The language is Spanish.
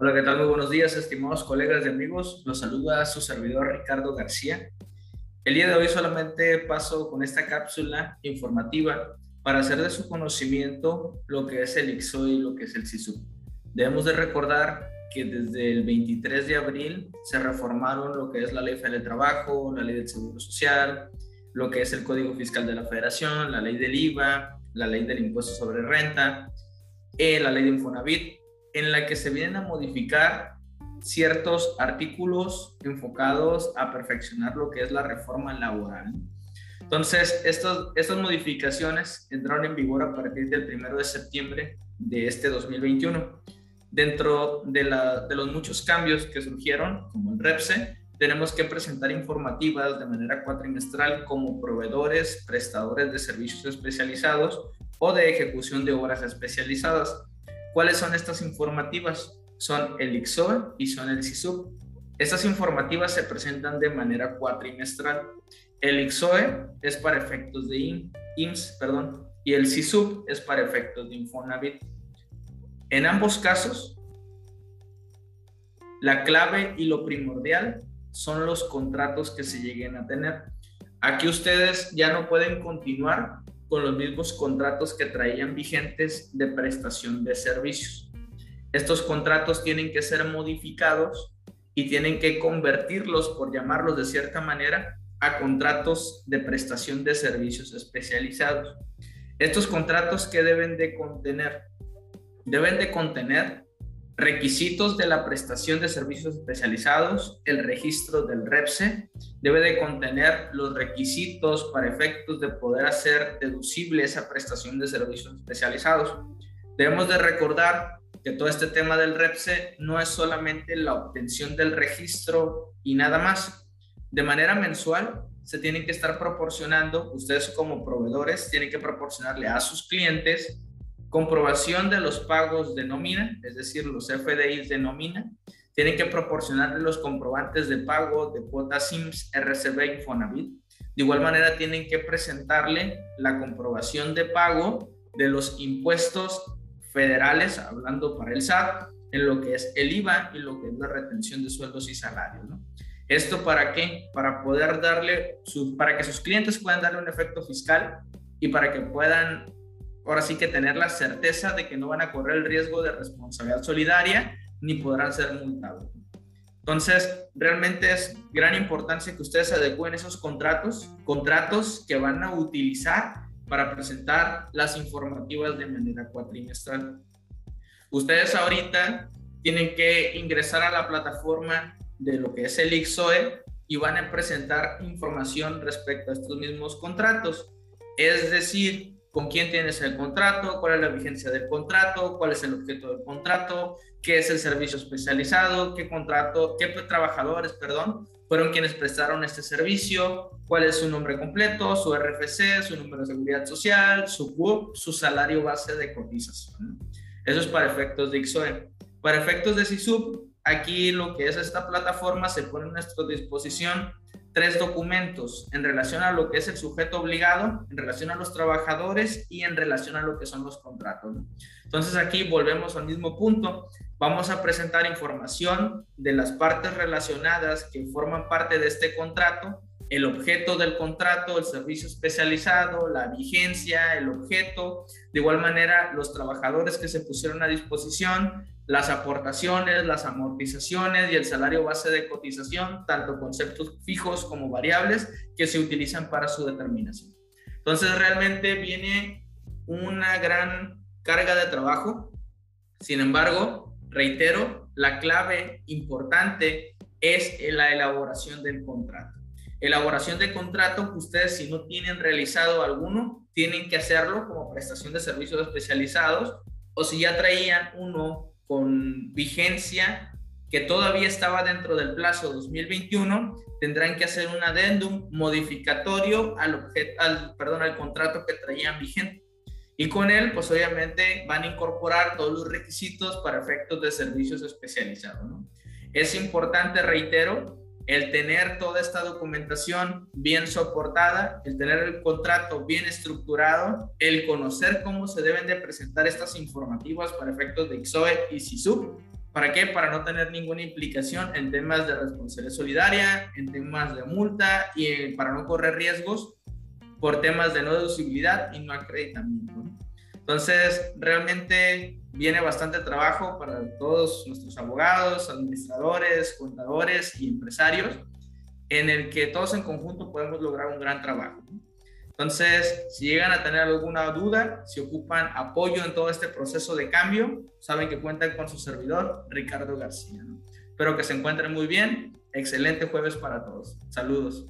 Hola, ¿qué tal? Muy buenos días, estimados colegas y amigos. Los saluda su servidor Ricardo García. El día de hoy solamente paso con esta cápsula informativa para hacer de su conocimiento lo que es el IXOI y lo que es el SISU. Debemos de recordar que desde el 23 de abril se reformaron lo que es la Ley Federal de Trabajo, la Ley del Seguro Social, lo que es el Código Fiscal de la Federación, la Ley del IVA, la Ley del Impuesto sobre Renta, eh, la Ley de Infonavit, en la que se vienen a modificar ciertos artículos enfocados a perfeccionar lo que es la reforma laboral. Entonces, estos, estas modificaciones entraron en vigor a partir del 1 de septiembre de este 2021. Dentro de, la, de los muchos cambios que surgieron, como el REPSE, tenemos que presentar informativas de manera cuatrimestral como proveedores, prestadores de servicios especializados o de ejecución de obras especializadas. ¿Cuáles son estas informativas? Son el IXOE y son el SISUB. Estas informativas se presentan de manera cuatrimestral. El IXOE es para efectos de IMSS, perdón, y el SISUB es para efectos de Infonavit. En ambos casos, la clave y lo primordial son los contratos que se lleguen a tener. Aquí ustedes ya no pueden continuar con los mismos contratos que traían vigentes de prestación de servicios. Estos contratos tienen que ser modificados y tienen que convertirlos, por llamarlos de cierta manera, a contratos de prestación de servicios especializados. Estos contratos que deben de contener, deben de contener requisitos de la prestación de servicios especializados, el registro del REPSE debe de contener los requisitos para efectos de poder hacer deducible esa prestación de servicios especializados. Debemos de recordar que todo este tema del REPSE no es solamente la obtención del registro y nada más. De manera mensual se tienen que estar proporcionando, ustedes como proveedores tienen que proporcionarle a sus clientes comprobación de los pagos de nómina, es decir, los FDIs de nómina, tienen que proporcionarle los comprobantes de pago de cuotas SIMS, RCB, Infonavit. De igual manera, tienen que presentarle la comprobación de pago de los impuestos federales, hablando para el SAT, en lo que es el IVA y lo que es la retención de sueldos y salarios. ¿no? ¿Esto para qué? Para poder darle, para que sus clientes puedan darle un efecto fiscal y para que puedan ahora sí que tener la certeza de que no van a correr el riesgo de responsabilidad solidaria ni podrán ser multados. Entonces, realmente es gran importancia que ustedes adecúen esos contratos, contratos que van a utilizar para presentar las informativas de manera cuatrimestral. Ustedes ahorita tienen que ingresar a la plataforma de lo que es el IXOE y van a presentar información respecto a estos mismos contratos. Es decir, con quién tienes el contrato, cuál es la vigencia del contrato, cuál es el objeto del contrato, qué es el servicio especializado, qué contrato, qué trabajadores, perdón, fueron quienes prestaron este servicio, cuál es su nombre completo, su RFC, su número de seguridad social, su su salario base de cotización. Eso es para efectos de XOE. Para efectos de SISUB, aquí lo que es esta plataforma se pone a nuestra disposición tres documentos en relación a lo que es el sujeto obligado, en relación a los trabajadores y en relación a lo que son los contratos. Entonces aquí volvemos al mismo punto. Vamos a presentar información de las partes relacionadas que forman parte de este contrato, el objeto del contrato, el servicio especializado, la vigencia, el objeto, de igual manera los trabajadores que se pusieron a disposición, las aportaciones, las amortizaciones y el salario base de cotización, tanto conceptos fijos como variables que se utilizan para su determinación. Entonces realmente viene una gran carga de trabajo. Sin embargo, reitero, la clave importante es la elaboración del contrato. Elaboración de contrato ustedes si no tienen realizado alguno, tienen que hacerlo como prestación de servicios especializados o si ya traían uno con vigencia que todavía estaba dentro del plazo 2021, tendrán que hacer un adendum modificatorio al, objeto, al, perdón, al contrato que traían vigente. Y con él, pues obviamente van a incorporar todos los requisitos para efectos de servicios especializados. Es importante, reitero, el tener toda esta documentación bien soportada, el tener el contrato bien estructurado, el conocer cómo se deben de presentar estas informativas para efectos de XOE y SISUB, ¿Para qué? Para no tener ninguna implicación en temas de responsabilidad solidaria, en temas de multa y eh, para no correr riesgos por temas de no deducibilidad y no acreditamiento. Entonces, realmente viene bastante trabajo para todos nuestros abogados, administradores, contadores y empresarios, en el que todos en conjunto podemos lograr un gran trabajo. Entonces, si llegan a tener alguna duda, si ocupan apoyo en todo este proceso de cambio, saben que cuentan con su servidor, Ricardo García. Espero que se encuentren muy bien. Excelente jueves para todos. Saludos.